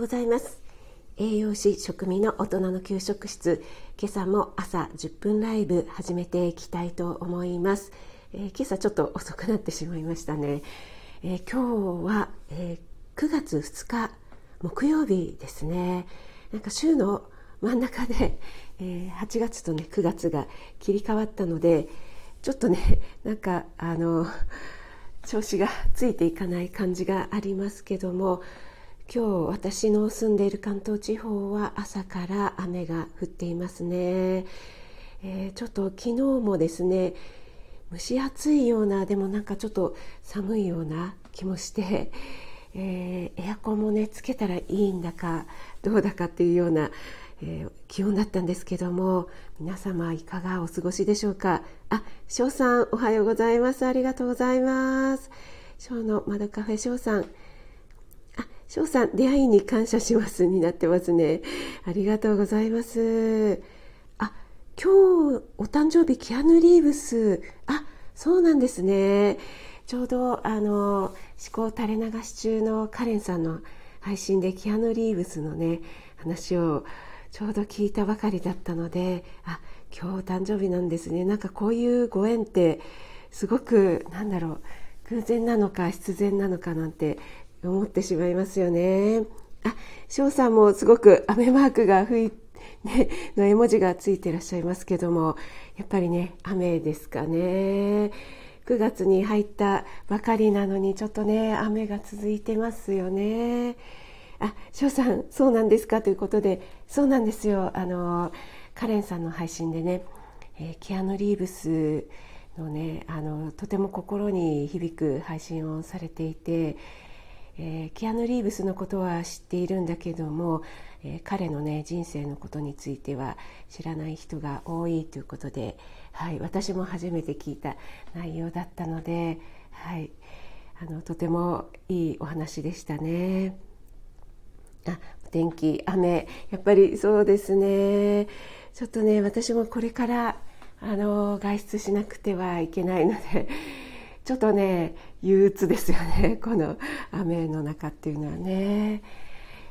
うございます。栄養士食味の大人の給食室今朝も朝10分ライブ始めていきたいと思います、えー、今朝ちょっと遅くなってしまいましたね、えー、今日は、えー、9月2日木曜日ですね。なんか週の真ん中で、え8月とね9月が切り替わったのでちょっとねなんかあの調子がついていかない感じがありますけども今日私の住んでいる関東地方は朝から雨が降っていますね、えー、ちょっと昨日もですね蒸し暑いようなでもなんかちょっと寒いような気もして、えー、エアコンもねつけたらいいんだかどうだかっていうような、えー、気温だったんですけども皆様いかがお過ごしでしょうか？あ翔さんおはようございます。ありがとうございます。翔の窓カフェ翔さん。翔さん、出会いに感謝しますになってますね。ありがとうございます。あ、今日お誕生日キアヌ・リーブス。あ、そうなんですね。ちょうどあの思考垂れ流し中のカレンさんの配信でキアヌ・リーブスのね話をちょうど聞いたばかりだったのであ今日お誕生日なんですねなんかこういうご縁ってすごくなんだろう偶然なのか必然なのかなんて思ってしまいますよね。あ、翔さんもすごく雨マークが吹い ね、の絵文字がついていらっしゃいますけども、やっぱりね、雨ですかね。9月に入ったばかりなのに、ちょっとね、雨が続いてますよね。あ、翔さん、そうなんですかということで、そうなんですよ。あの、カレンさんの配信でね、えー、キアヌ・リーブスのね、あの、とても心に響く配信をされていて、えー、キアヌ・リーブスのことは知っているんだけども、えー、彼のね人生のことについては知らない人が多いということで、はい、私も初めて聞いた内容だったので、はい、あのとてもいいお話でしたね。あ天気雨やっぱりそうですねちょっとね私もこれからあの外出しなくてはいけないのでちょっとね憂鬱ですよね この雨の中っていうのはね。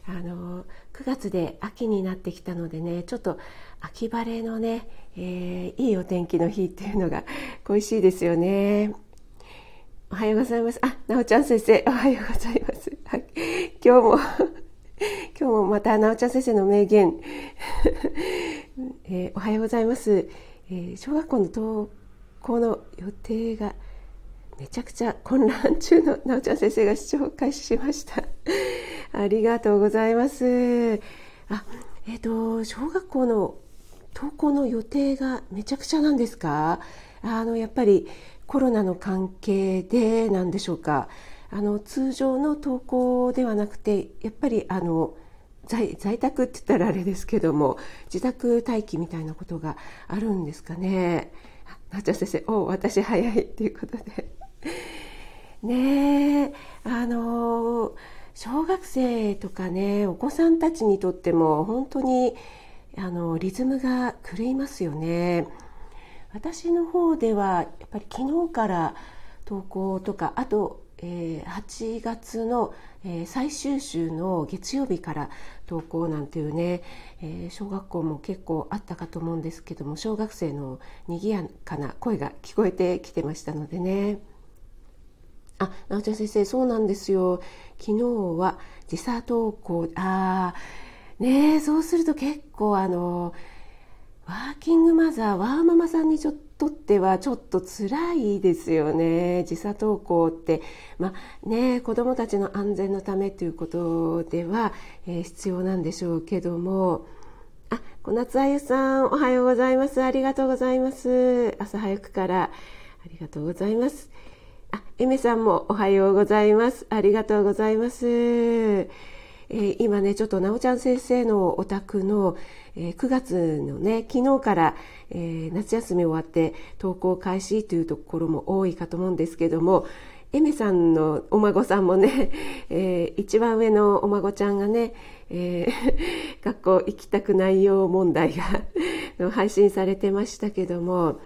あの9月で秋になってきたのでねちょっと秋晴れのね、えー、いいお天気の日っていうのが 恋しいですよね。おはようございます。あ、なおちゃん先生、おはようございます。はい、今日も 今日もまたなおちゃん先生の名言、えー、おはようございます。えー、小学校の登校の予定がめちゃくちゃ混乱中のなおちゃん先生が視聴開始しました。ありがとうございます。あえっ、ー、と小学校の登校の予定がめちゃくちゃなんですか？あのやっぱりコロナの関係でなんでしょうか？あの通常の登校ではなくてやっぱりあの在在宅って言ったらあれですけども自宅待機みたいなことがあるんですかね？なっちゃん先生「お私早い」っていうことで。ねえあの小学生とかねお子さんたちにとっても本当にあのリズムが狂いますよね。私の方ではやっぱり昨日から登校とかあと、えー、8月の、えー、最終週の月曜日から登校なんていうね、えー、小学校も結構あったかと思うんですけども小学生の賑やかな声が聞こえてきてましたのでね。あ、直ちゃん先生、そうなんですよ。昨日は時差登校、ああ、ねえそうすると結構あの、ワーキングマザー、ワーママさんにちょっとってはちょっと辛いですよね。時差登校って。まあね、子供たちの安全のためということでは、えー、必要なんでしょうけども、あ、小夏あゆさん、おはようございます。ありがとうございます。朝早くからありがとうございます。あ、エメさんもおはようございます。ありがとうございます。えー、今ね、ちょっとなおちゃん先生のお宅の、えー、9月のね、昨日から、えー、夏休み終わって登校開始というところも多いかと思うんですけども、エメさんのお孫さんもね、えー、一番上のお孫ちゃんがね、えー、学校行きたくないよう問題が 配信されてましたけども、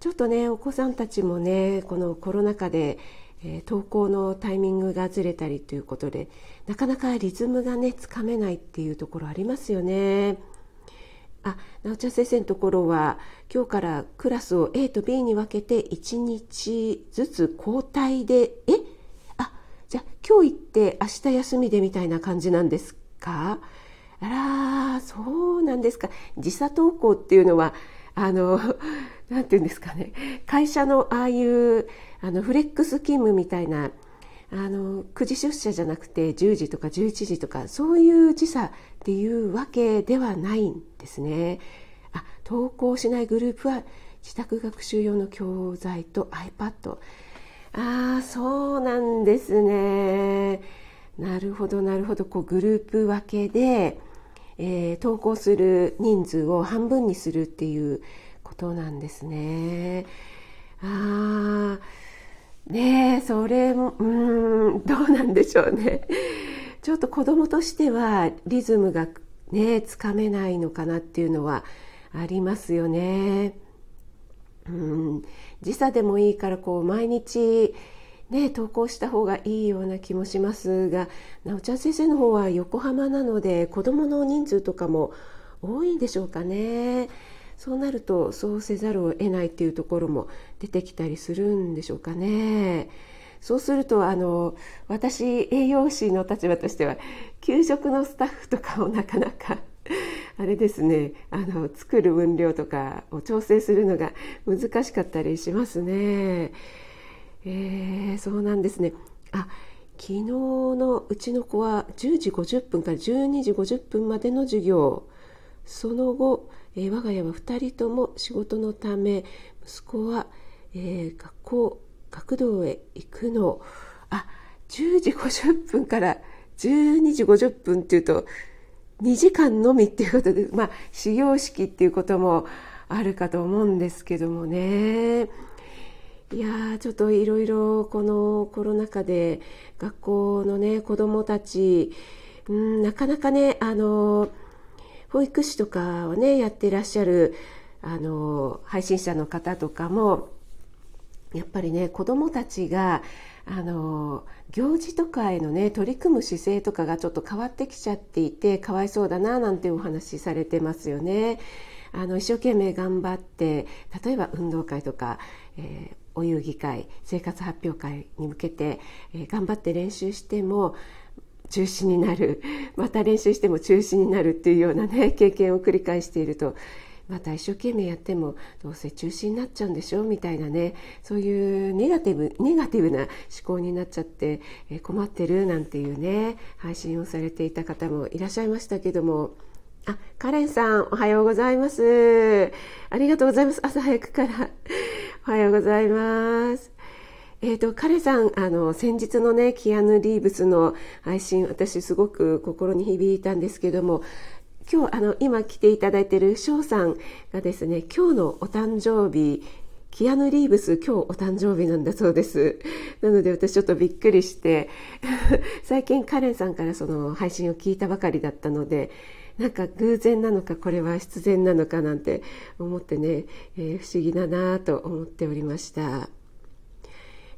ちょっとねお子さんたちもねこのコロナ禍でえー、投稿のタイミングがずれたりということでなかなかリズムがねつかめないっていうところありますよね。あ、なおちゃん先生のところは今日からクラスを A と B に分けて1日ずつ交代でえ？あじゃあ今日行って明日休みでみたいな感じなんですか？あらそうなんですか。時差登校っていうのはあのなんていうんですかね。会社のああいうあのフレックス勤務みたいなあの9時出社じゃなくて10時とか11時とかそういう時差っていうわけではないんですね。あ登校しないグループは自宅学習用の教材と iPad ああそうなんですね。なるほどなるほど。こうグループ分けで、えー、登校する人数を半分にするっていうことなんですねああねそれもうんどうなんでしょうねちょっと子供としてはリズムがねつかめないのかなっていうのはありますよね。うん時差でもいいからこう毎日ね投稿した方がいいような気もしますがなおちゃん先生の方は横浜なので子どもの人数とかも多いんでしょうかね。そうなるとそうせざるを得ないっていうところも出てきたりするんでしょうかね。そうするとあの私栄養士の立場としては給食のスタッフとかをなかなか あれですねあの作る分量とかを調整するのが難しかったりしますね。えー、そうなんですねあ昨日のうちの子は10時50分から12時50分までの授業その後えー、我が家は2人とも仕事のため息子は、えー、学校学童へ行くの。あ10時50分から12時50分っていうと2時間のみっていうことでまあ始業式っていうこともあるかと思うんですけどもね。いやちょっといろいろこのコロナ禍で学校のね子どもたちうんなかなかねあの保育士とかをねやってらっしゃるあの配信者の方とかもやっぱりね子どもたちがあの行事とかへのね取り組む姿勢とかがちょっと変わってきちゃっていてかわいそうだななんてお話しされてますよね。あの一生懸命頑張って例えば運動会とか、えー、お遊戯会生活発表会に向けて、えー、頑張って練習しても中止になる。また練習しても中止になるっていうようなね 経験を繰り返しているとまた一生懸命やってもどうせ中止になっちゃうんでしょみたいなねそういうネガティブネガティブな思考になっちゃって困ってるなんていうね配信をされていた方もいらっしゃいましたけども。あカレンさんおはようございます。ありがとうございます。朝早くから。おはようございます。えーと、彼さんあの先日のねキアヌ・リーブスの配信私すごく心に響いたんですけども今日あの今来ていただいている翔さんがですね今日のお誕生日キアヌ・リーブス今日お誕生日なんだそうですなので私ちょっとびっくりして 最近カレンさんからその配信を聞いたばかりだったのでなんか偶然なのかこれは必然なのかなんて思ってね、えー、不思議だなと思っておりました。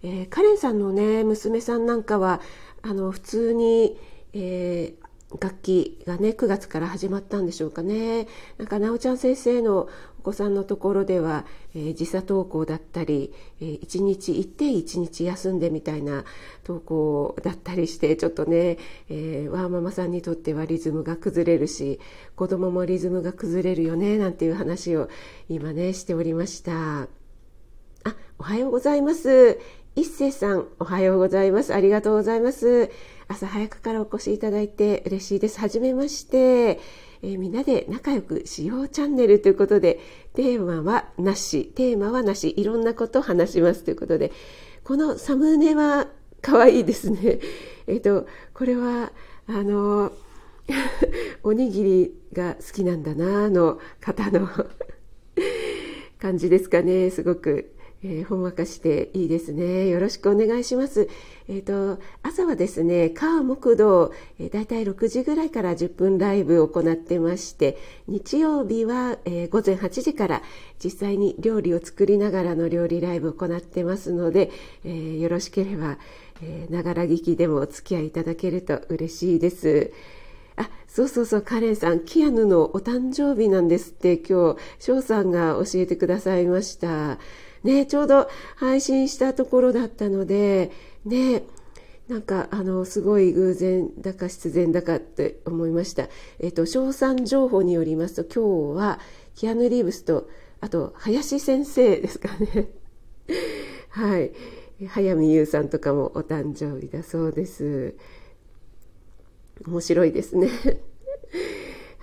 えー、カレンさんのね娘さんなんかはあの普通に、えー、楽器がね9月から始まったんでしょうかねなんかなおちゃん先生のお子さんのところでは、えー、時差登校だったり、えー、1日行って1日休んでみたいな登校だったりしてちょっとね、えー、ワーママさんにとってはリズムが崩れるし子供もリズムが崩れるよねなんていう話を今ねしておりました。あ、おはようございます。一星さん、おはようございます。ありがとうございます。朝早くからお越しいただいて嬉しいです。はじめまして。えー、みんなで仲良くしようチャンネルということで、テーマはなし、テーマはなし、いろんなことを話しますということで、このサムネは可愛いですね。えっ、ー、と、これは、あの、おにぎりが好きなんだなの方の 感じですかね。すごくえー、ほんわかしていいですね。よろしくお願いします。えっ、ー、と、朝はですね、火木道、えー、だいたい6時ぐらいから10分ライブを行ってまして、日曜日は、えー、午前8時から実際に料理を作りながらの料理ライブを行ってますので、えー、よろしければ、ながら聞きでもお付き合いいただけると嬉しいです。あ、そうそうそう、カレンさん、キアヌのお誕生日なんですって、今日、翔さんが教えてくださいました。ね、ちょうど配信したところだったので、ね、なんか、あの、すごい偶然だか必然だかって思いました。えっと、賞賛情報によりますと、今日は、キアヌ・リーブスと、あと、林先生ですかね。はい。早見優さんとかもお誕生日だそうです。面白いですね。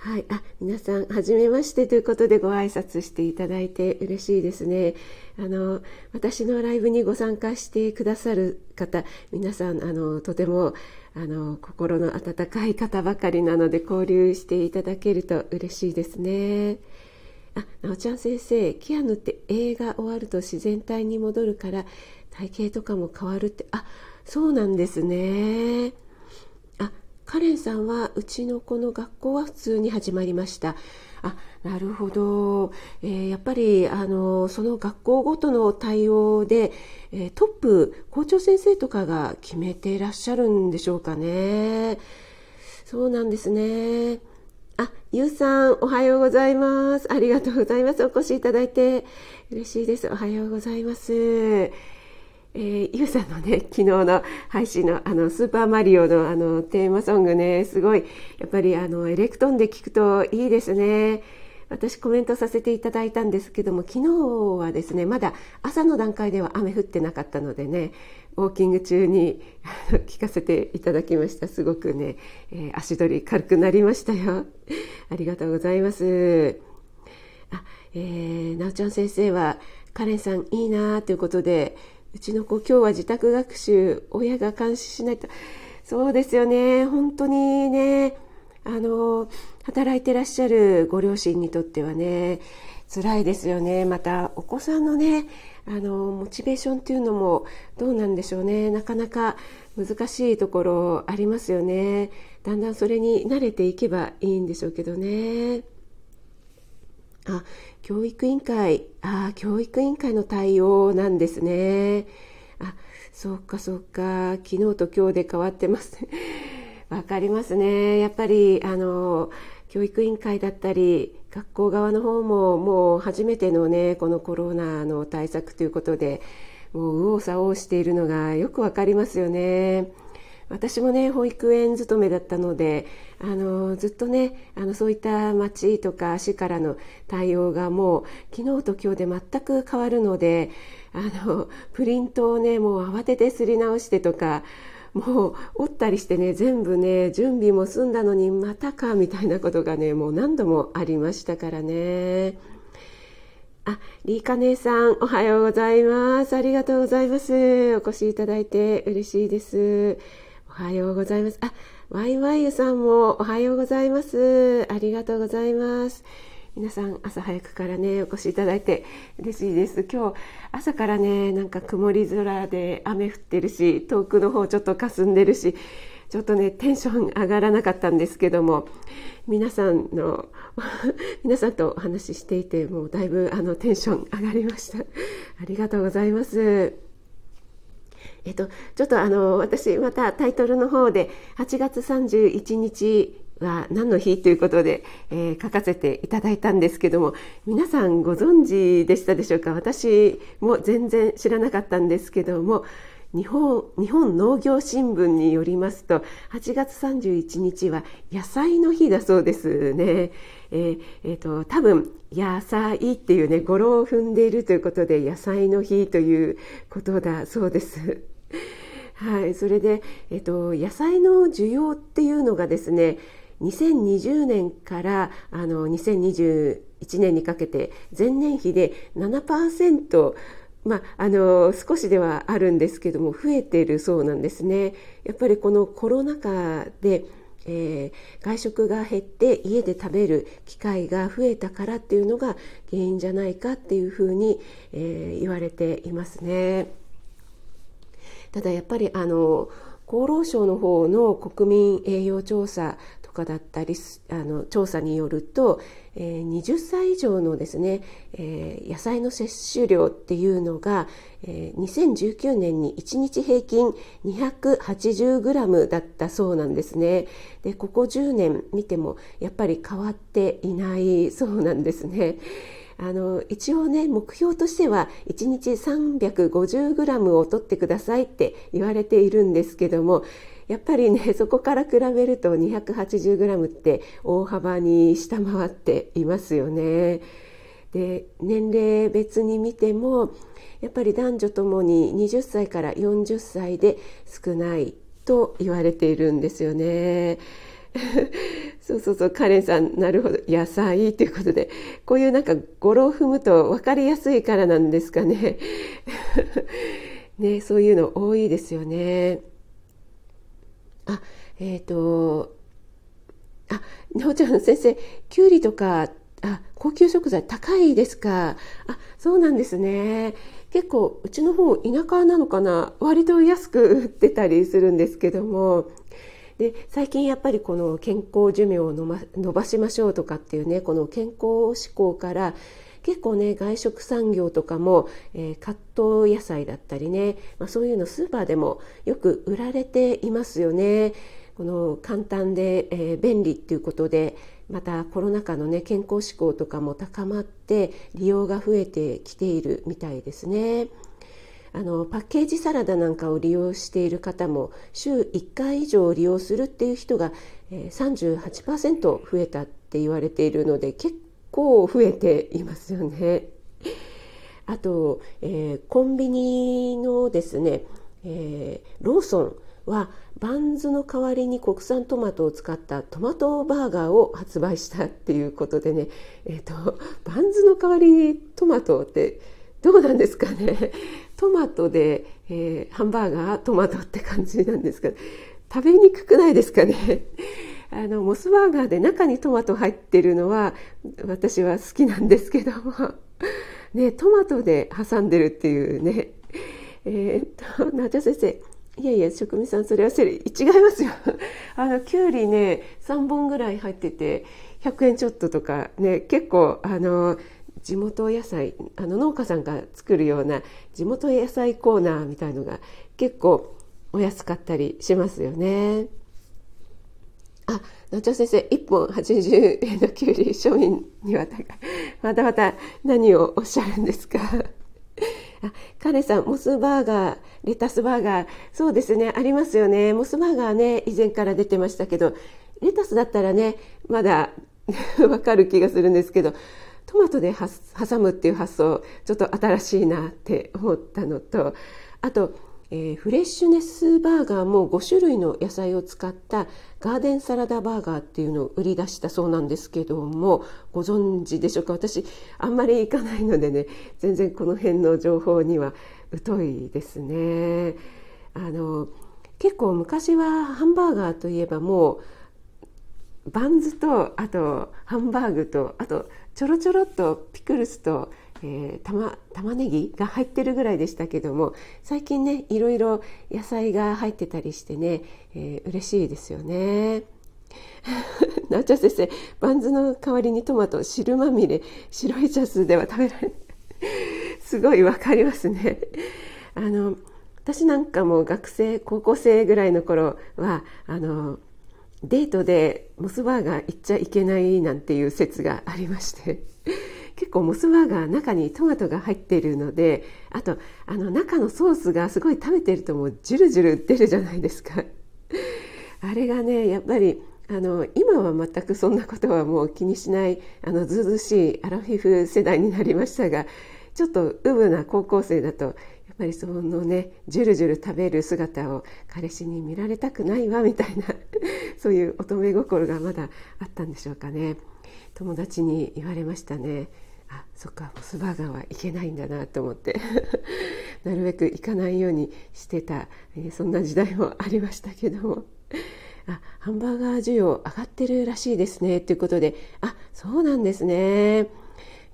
はい。あ、皆さん、はじめましてということでご挨拶していただいて嬉しいですね。あの、私のライブにご参加してくださる方、皆さん、あの、とても、あの、心の温かい方ばかりなので、交流していただけると嬉しいですね。あ、なおちゃん先生、キアヌって映画終わると自然体に戻るから、体型とかも変わるって、あ、そうなんですね。カレンさんはうちの子の学校は普通に始まりましたあなるほど、えー、やっぱりあのその学校ごとの対応で、えー、トップ校長先生とかが決めていらっしゃるんでしょうかねそうなんですねあ、ゆうさん、おはようございます。ありがとうございます。お越しいただいて嬉しいです。おはようございます。えー、ゆうさんのね、昨日の配信のあの、スーパーマリオのあの、テーマソングね、すごい、やっぱりあの、エレクトーンで聞くといいですね。私コメントさせていただいたんですけども、昨日はですね、まだ朝の段階では雨降ってなかったのでね、ウォーキング中に聞かせていただきました。すごくね、えー、足取り軽くなりましたよ。ありがとうございます。あ、えー、なおちゃん先生は、カレンさんいいなということで、うちの子今日は自宅学習親が監視しないと。そうですよね。本当にね。あの働いてらっしゃるご両親にとってはね辛いですよね。またお子さんのねあのモチベーションっていうのもどうなんでしょうね。なかなか難しいところありますよね。だんだんそれに慣れていけばいいんでしょうけどね。あ教育委員会あ教育委員会の対応なんですね。あそうかそうか。昨日と今日で変わってます。わかりますね。やっぱりあの教育委員会だったり学校側の方ももう初めてのねこのコロナの対策ということでもう右往左往しているのがよくわかりますよね。私もね保育園勤めだったのであのずっとねあのそういった町とか市からの対応がもう昨日と今日で全く変わるのであのプリントをねもう慌ててすり直してとかもう折ったりしてね全部ね準備も済んだのにまたかみたいなことがねもう何度もありましたからね。あ、リーカ姉さん、おはようございます。ありがとうございます。お越しいただいて嬉しいです。おはようございます。あ、ワイワイユさんもおはようございます。ありがとうございます。皆さん朝早くからねお越しいただいて嬉しいです今日朝からねなんか曇り空で雨降ってるし遠くの方ちょっと霞んでるしちょっとねテンション上がらなかったんですけども皆さんの 皆さんとお話ししていてもうだいぶあのテンション上がりましたありがとうございますえっと、ちょっとあの私またタイトルの方で8月31日は何の日ということで、えー、書かせていただいたんですけども皆さんご存知でしたでしょうか？私も全然知らなかったんですけども日本日本農業新聞によりますと8月31日は野菜の日だそうですね。えーえーと、多分野菜っていうね語呂を踏んでいるということで野菜の日ということだそうです。はい、それで、えっと、野菜の需要っていうのがですね2020年からあの2021年にかけて前年比で7%まあ、あの少しではあるんですけども増えているそうなんですね。やっぱりこのコロナ禍でえー、外食が減って家で食べる機会が増えたからっていうのが原因じゃないかっていうふうに、えー、言われていますね。ただやっぱりあの厚労省の方の国民栄養調査とかだったりあの調査によると、えー、20歳以上のですね、えー、野菜の摂取量っていうのが、えー、2019年に1日平均 280g だったそうなんですねでここ10年見てもやっぱり変わっていないそうなんですね。あの一応ね目標としては1日 350g を取ってくださいって言われているんですけどもやっぱりね そこから比べると 280g って大幅に下回っていますよね。で年齢別に見てもやっぱり男女ともに20歳から40歳で少ないと言われているんですよね。そうそうそうカレンさんなるほど。野菜ということでこういうなんか語呂を踏むと分かりやすいからなんですかね。ねそういうの多いですよね。あえっ、ー、とあなおちゃん先生きゅうりとかあ高級食材高いですか？あそうなんですね。結構うちの方田舎なのかな？割と安く売ってたりするんですけども。で最近やっぱりこの健康寿命を伸ばしましょうとかっていうねこの健康志向から結構ね外食産業とかも、えー、カット野菜だったりね、まあ、そういうのスーパーでもよく売られていますよね。この簡単で、えー、便利っていうことでまたコロナ禍のね健康志向とかも高まって利用が増えてきているみたいですね。あのパッケージサラダなんかを利用している方も週1回以上利用するっていう人が、えー、38%増えたって言われているので結構増えていますよね。あと、えー、コンビニのですね、えー、ローソンはバンズの代わりに国産トマトを使ったトマトバーガーを発売したっていうことでね、えーとバンズの代わりにトマトってどうなんですかねトマトで、えー、ハンバーガートマトって感じなんですが食べにくくないですかね？あのモスバーガーで中にトマト入ってるのは私は好きなんですけども。ねトマトで挟んでるっていうね。え、っとナチョ先生。いやいや職人さんそれはそれ違いますよ。あのきゅうりね3本ぐらい入ってて100円ちょっととかね結構あの地元野菜あの農家さんが作るような地元野菜コーナーみたいのが結構お安かったりしますよね。あ、野鳥先生、1本80円のきゅうり、庶民には高い。またまた何をおっしゃるんですか？あ、カレさん、モスバーガー、レタスバーガー、そうですね、ありますよね。モスバーガーね、以前から出てましたけど、レタスだったらね、まだ わかる気がするんですけど、トマトで挟むっていう発想ちょっと新しいなって思ったのとあと、えー、フレッシュネスバーガーも5種類の野菜を使ったガーデンサラダバーガーっていうのを売り出したそうなんですけどもご存知でしょうか？私あんまり行かないのでね全然この辺の情報には疎いですね。あの結構昔はハンバーガーといえばもうバンズとあとハンバーグとあとちょろちょろっとピクルスと、えー、玉玉ねぎが入ってるぐらいでしたけども最近ねいろいろ野菜が入ってたりしてね、えー、嬉しいですよね。なおちゃん先生バンズの代わりにトマト汁まみれ白いチャスでは食べられないすごいわかりますね。あの私なんかも学生高校生ぐらいの頃はあのデートでモスバーガー行っちゃいけないなんていう説がありまして 結構モスバーガー中にトマトが入っているのであとあの中のソースがすごい食べてるともうジュルジュル出るじゃないですか。あれがねやっぱりあの今は全くそんなことはもう気にしないあのずうずしいアラフィフ世代になりましたがちょっとウブな高校生だとぱりそのねジュルジュル食べる姿を彼氏に見られたくないわみたいな そういう乙女心がまだあったんでしょうかね。友達に言われましたね。あそっかモスバーガーはいけないんだなと思って。なるべく行かないようにしてた、え、そんな時代もありましたけども。あハンバーガー需要上がってるらしいですね。ということであそうなんですね。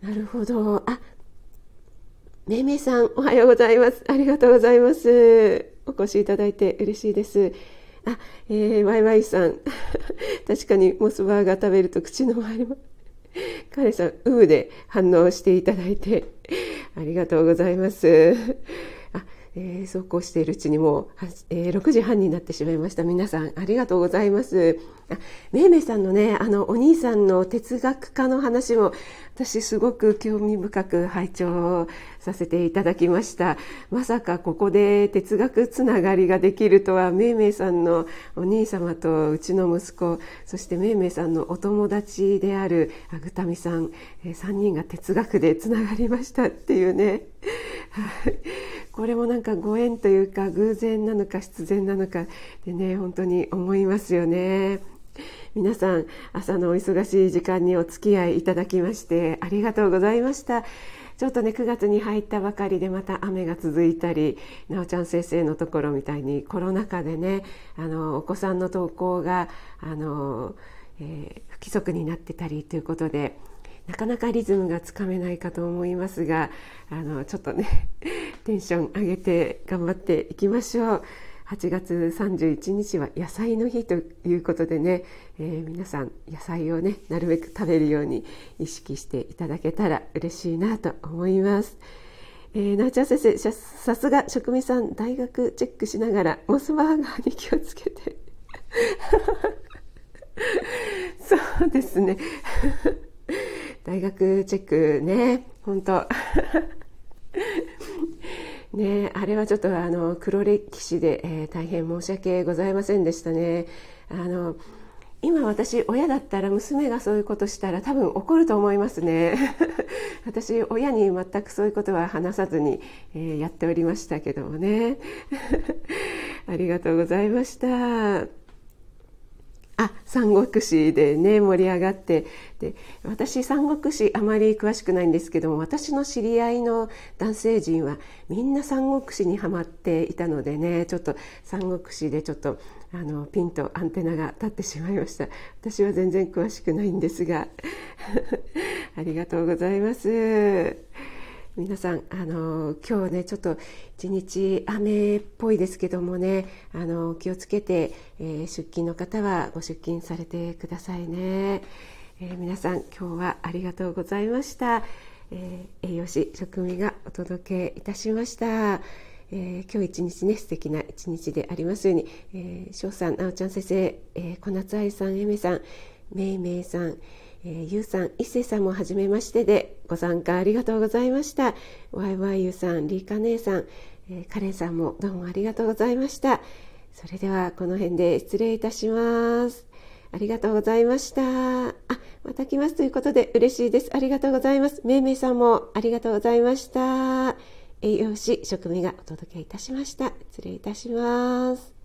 なるほど。あめいめいさんおはようございます。ありがとうございます。お越しいただいて嬉しいです。あ、えー、ワイワイさん。確かにモスバーガー食べると口の周りも 彼さん、うーで反応していただいて、ありがとうございます。えー、そうこうしているうちにもう、えー、6時半になってしまいました。皆さんありがとうございます。あめいめいさんのねあのお兄さんの哲学家の話も私すごく興味深く拝聴させていただきました。まさかここで哲学つながりができるとはめいめいさんのお兄様とうちの息子そしてめいめいさんのお友達であるあぐたみさん、えー、3人が哲学でつながりましたっていうね。これもなんかご縁というか偶然なのか必然なのかでね本当に思いますよね。皆さん朝のお忙しい時間にお付き合いいただきましてありがとうございましたちょっとね9月に入ったばかりでまた雨が続いたりなおちゃん先生のところみたいにコロナ禍でねあのお子さんの登校があの、えー、不規則になってたりということでなかなかリズムがつかめないかと思いますがあのちょっとねテンション上げて頑張っていきましょう。8月31日は野菜の日ということでね、えー、皆さん野菜をねなるべく食べるように意識していただけたら嬉しいなと思います。えー、なおちゃん先生さすが職味さん大学チェックしながらモスバーガーに気をつけて。そうですね。大学チェックね本当。ねあれはちょっとあの黒歴史で、えー、大変申し訳ございませんでしたね。あの今私親だったら娘がそういうことしたら多分怒ると思いますね。私親に全くそういうことは話さずに、えー、やっておりましたけどもね。ありがとうございました。あ三国志でね盛り上がって。で私三国志あまり詳しくないんですけども私の知り合いの男性陣はみんな三国志にはまっていたのでねちょっと三国志でちょっとあのピンとアンテナが立ってしまいました。私は全然詳しくないんですが。ありがとうございます。皆さんあの今日ねちょっと一日雨っぽいですけどもねあの気をつけて、えー、出勤の方はご出勤されてくださいね、えー、皆さん今日はありがとうございました、えー、栄養士職味がお届けいたしました、え今日一日ね素敵な一日でありますように。翔、えー、さんなおちゃん先生、え小夏愛さんえめさんめいめいさんえー、ゆうさん、いっせさんもはじめましてでご参加ありがとうございました。わいわいゆさん、りーか姉さん、えー、カレンさんもどうもありがとうございました。それではこの辺で失礼いたします。ありがとうございました。あ、また来ますということで嬉しいです。ありがとうございます。めいめいさんもありがとうございました。栄養士、職務がお届けいたしました。失礼いたします。